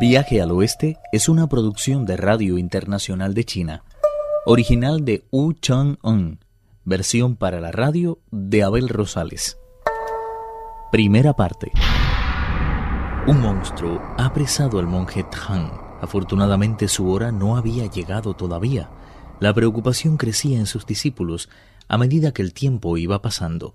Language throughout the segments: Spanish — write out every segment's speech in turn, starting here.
Viaje al Oeste es una producción de Radio Internacional de China, original de Wu Chang-un, versión para la radio de Abel Rosales. Primera parte. Un monstruo ha apresado al monje Tang. Afortunadamente su hora no había llegado todavía. La preocupación crecía en sus discípulos a medida que el tiempo iba pasando.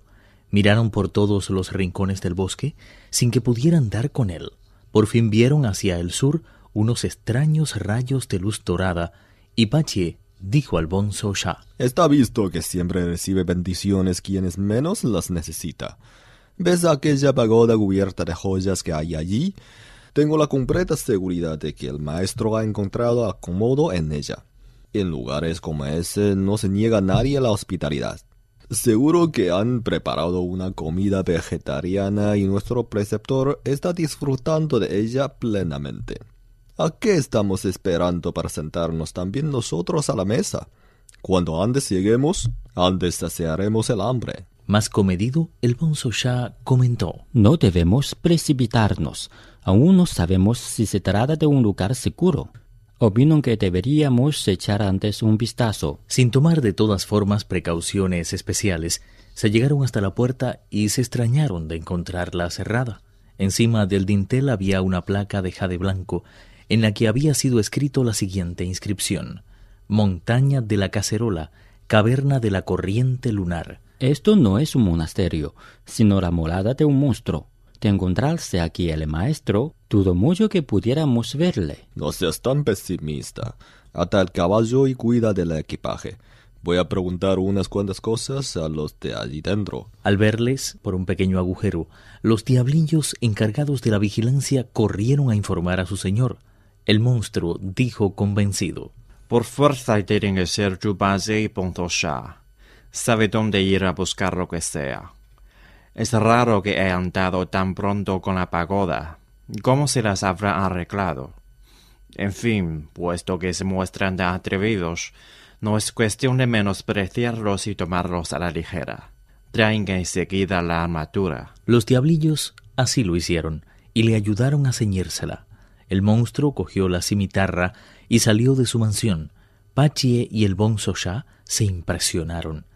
Miraron por todos los rincones del bosque sin que pudieran dar con él. Por fin vieron hacia el sur unos extraños rayos de luz dorada y Pache dijo al bonzo Sha. Está visto que siempre recibe bendiciones quienes menos las necesita. ¿Ves aquella pagoda cubierta de joyas que hay allí? Tengo la completa seguridad de que el maestro ha encontrado acomodo en ella. En lugares como ese no se niega a nadie la hospitalidad. Seguro que han preparado una comida vegetariana y nuestro preceptor está disfrutando de ella plenamente. ¿A qué estamos esperando para sentarnos también nosotros a la mesa? Cuando antes lleguemos, antes saciaremos el hambre. Más comedido, el bonzo Shah comentó. No debemos precipitarnos. Aún no sabemos si se trata de un lugar seguro. Opino que deberíamos echar antes un vistazo. Sin tomar de todas formas precauciones especiales, se llegaron hasta la puerta y se extrañaron de encontrarla cerrada. Encima del dintel había una placa de jade blanco en la que había sido escrito la siguiente inscripción: Montaña de la Cacerola, caverna de la corriente lunar. Esto no es un monasterio, sino la morada de un monstruo. De encontrarse aquí el maestro, dudo mucho que pudiéramos verle. No seas tan pesimista. Ata el caballo y cuida del equipaje. Voy a preguntar unas cuantas cosas a los de allí dentro. Al verles, por un pequeño agujero, los diablillos encargados de la vigilancia corrieron a informar a su señor. El monstruo dijo convencido. Por fuerza tienen que ser base y Pontosha. Sabe dónde ir a buscar lo que sea. Es raro que hayan dado tan pronto con la pagoda. ¿Cómo se las habrá arreglado? En fin, puesto que se muestran tan atrevidos, no es cuestión de menospreciarlos y tomarlos a la ligera. Traen enseguida la armadura. Los diablillos así lo hicieron y le ayudaron a ceñírsela. El monstruo cogió la cimitarra y salió de su mansión. Pachie y el bonzo Shah se impresionaron.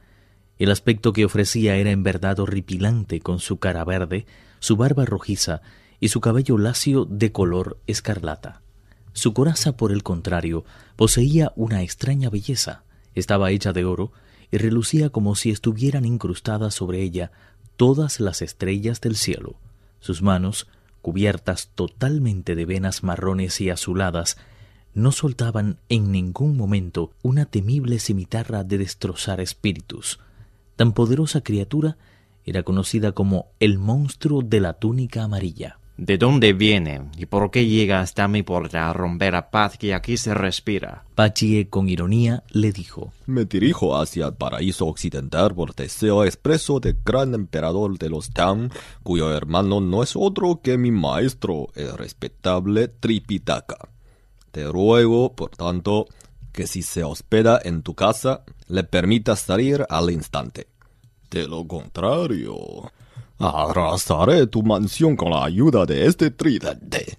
El aspecto que ofrecía era en verdad horripilante con su cara verde, su barba rojiza y su cabello lacio de color escarlata. Su coraza, por el contrario, poseía una extraña belleza. Estaba hecha de oro y relucía como si estuvieran incrustadas sobre ella todas las estrellas del cielo. Sus manos, cubiertas totalmente de venas marrones y azuladas, no soltaban en ningún momento una temible cimitarra de destrozar espíritus. Tan poderosa criatura era conocida como el monstruo de la túnica amarilla. ¿De dónde viene y por qué llega hasta mi puerta a romper la paz que aquí se respira? Pachie con ironía le dijo. Me dirijo hacia el paraíso occidental por deseo expreso del gran emperador de los Tang, cuyo hermano no es otro que mi maestro, el respetable Tripitaka. Te ruego, por tanto, que si se hospeda en tu casa, le permitas salir al instante. De lo contrario, arrasaré tu mansión con la ayuda de este tridente.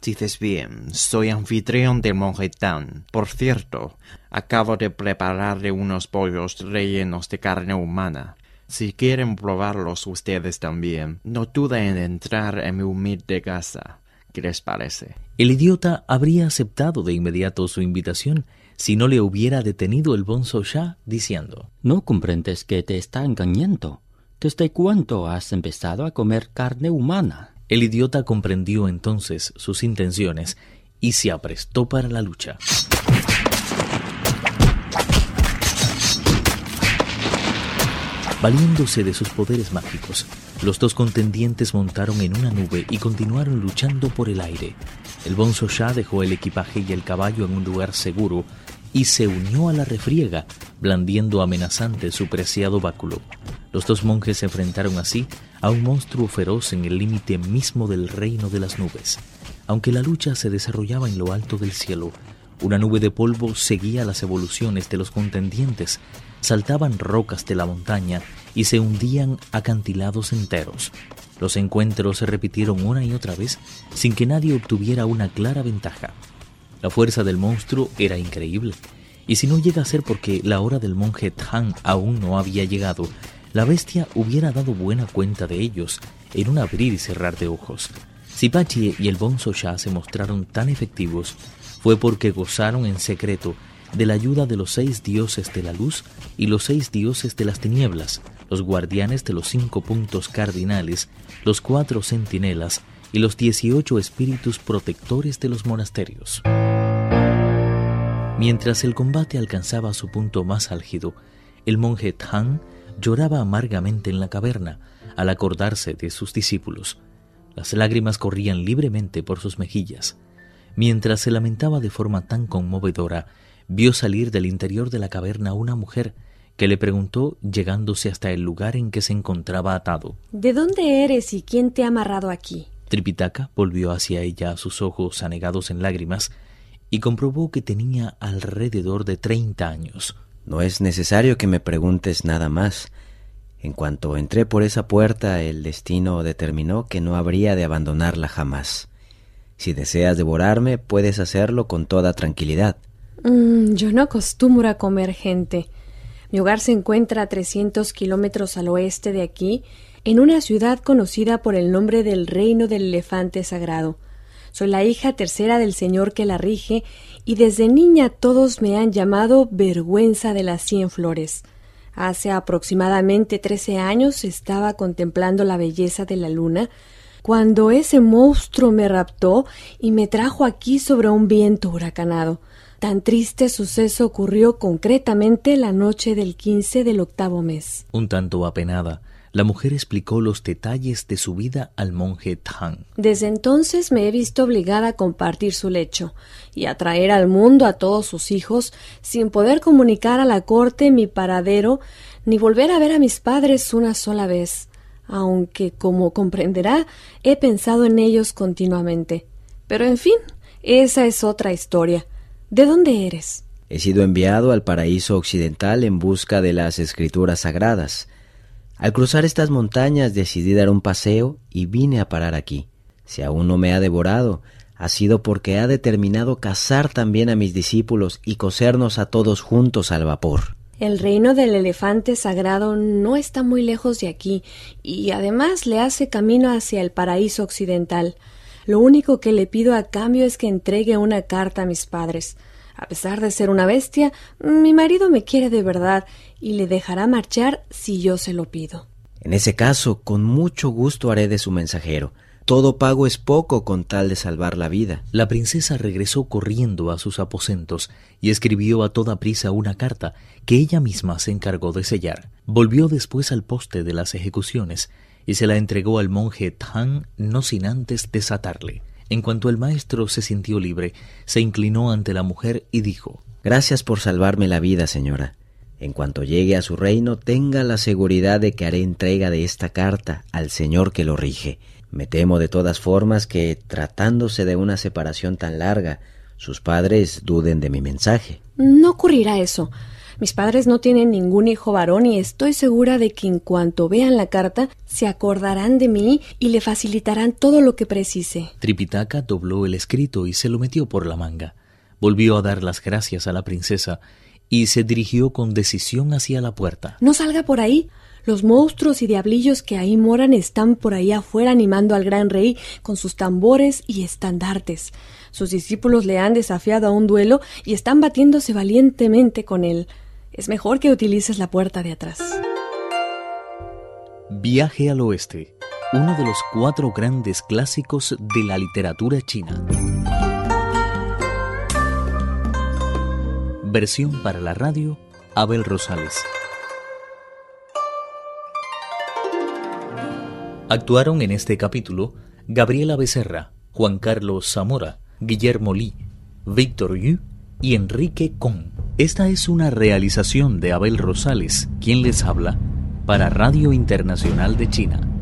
Dices bien, soy anfitrión del monje Tan. Por cierto, acabo de prepararle unos pollos rellenos de carne humana. Si quieren probarlos ustedes también, no duden en entrar en mi humilde casa. ¿Qué les parece? El idiota habría aceptado de inmediato su invitación si no le hubiera detenido el bonzo Shah diciendo ¿No comprendes que te está engañando? ¿Desde cuándo has empezado a comer carne humana? El idiota comprendió entonces sus intenciones y se aprestó para la lucha. Valiéndose de sus poderes mágicos, los dos contendientes montaron en una nube y continuaron luchando por el aire. El bonzo Shah dejó el equipaje y el caballo en un lugar seguro y se unió a la refriega, blandiendo amenazante su preciado báculo. Los dos monjes se enfrentaron así a un monstruo feroz en el límite mismo del reino de las nubes. Aunque la lucha se desarrollaba en lo alto del cielo, una nube de polvo seguía las evoluciones de los contendientes, saltaban rocas de la montaña y se hundían acantilados enteros. Los encuentros se repitieron una y otra vez sin que nadie obtuviera una clara ventaja. La fuerza del monstruo era increíble, y si no llega a ser porque la hora del monje Tang aún no había llegado, la bestia hubiera dado buena cuenta de ellos en un abrir y cerrar de ojos. Si Pachi y el Bonzo Sha se mostraron tan efectivos, fue porque gozaron en secreto de la ayuda de los seis dioses de la luz y los seis dioses de las tinieblas, los guardianes de los cinco puntos cardinales, los cuatro centinelas y los dieciocho espíritus protectores de los monasterios. Mientras el combate alcanzaba su punto más álgido, el monje Tang lloraba amargamente en la caverna al acordarse de sus discípulos. Las lágrimas corrían libremente por sus mejillas. Mientras se lamentaba de forma tan conmovedora, vio salir del interior de la caverna una mujer que le preguntó llegándose hasta el lugar en que se encontraba atado. ¿De dónde eres y quién te ha amarrado aquí? Tripitaka volvió hacia ella sus ojos anegados en lágrimas y comprobó que tenía alrededor de treinta años. No es necesario que me preguntes nada más. En cuanto entré por esa puerta, el destino determinó que no habría de abandonarla jamás. Si deseas devorarme, puedes hacerlo con toda tranquilidad. Mm, yo no acostumbro a comer gente. Mi hogar se encuentra a 300 kilómetros al oeste de aquí, en una ciudad conocida por el nombre del Reino del Elefante Sagrado. Soy la hija tercera del señor que la rige, y desde niña todos me han llamado vergüenza de las cien flores. Hace aproximadamente trece años estaba contemplando la belleza de la luna, cuando ese monstruo me raptó y me trajo aquí sobre un viento huracanado. Tan triste suceso ocurrió concretamente la noche del 15 del octavo mes. Un tanto apenada, la mujer explicó los detalles de su vida al monje Tang. Desde entonces me he visto obligada a compartir su lecho y a traer al mundo a todos sus hijos sin poder comunicar a la corte mi paradero ni volver a ver a mis padres una sola vez, aunque, como comprenderá, he pensado en ellos continuamente. Pero en fin, esa es otra historia. ¿De dónde eres? He sido enviado al paraíso occidental en busca de las escrituras sagradas. Al cruzar estas montañas decidí dar un paseo y vine a parar aquí. Si aún no me ha devorado, ha sido porque ha determinado cazar también a mis discípulos y cosernos a todos juntos al vapor. El reino del elefante sagrado no está muy lejos de aquí, y además le hace camino hacia el paraíso occidental. Lo único que le pido a cambio es que entregue una carta a mis padres. A pesar de ser una bestia, mi marido me quiere de verdad y le dejará marchar si yo se lo pido. En ese caso, con mucho gusto haré de su mensajero. Todo pago es poco con tal de salvar la vida. La princesa regresó corriendo a sus aposentos y escribió a toda prisa una carta que ella misma se encargó de sellar. Volvió después al poste de las ejecuciones y se la entregó al monje Tang no sin antes desatarle. En cuanto el maestro se sintió libre, se inclinó ante la mujer y dijo Gracias por salvarme la vida, señora. En cuanto llegue a su reino, tenga la seguridad de que haré entrega de esta carta al señor que lo rige. Me temo de todas formas que, tratándose de una separación tan larga, sus padres duden de mi mensaje. No ocurrirá eso. Mis padres no tienen ningún hijo varón y estoy segura de que en cuanto vean la carta se acordarán de mí y le facilitarán todo lo que precise. Tripitaka dobló el escrito y se lo metió por la manga. Volvió a dar las gracias a la princesa y se dirigió con decisión hacia la puerta. No salga por ahí. Los monstruos y diablillos que ahí moran están por ahí afuera animando al gran rey con sus tambores y estandartes. Sus discípulos le han desafiado a un duelo y están batiéndose valientemente con él es mejor que utilices la puerta de atrás. Viaje al oeste, uno de los cuatro grandes clásicos de la literatura china. Versión para la radio, Abel Rosales. Actuaron en este capítulo Gabriela Becerra, Juan Carlos Zamora, Guillermo Lee, Víctor Yu y Enrique Con. Esta es una realización de Abel Rosales, quien les habla, para Radio Internacional de China.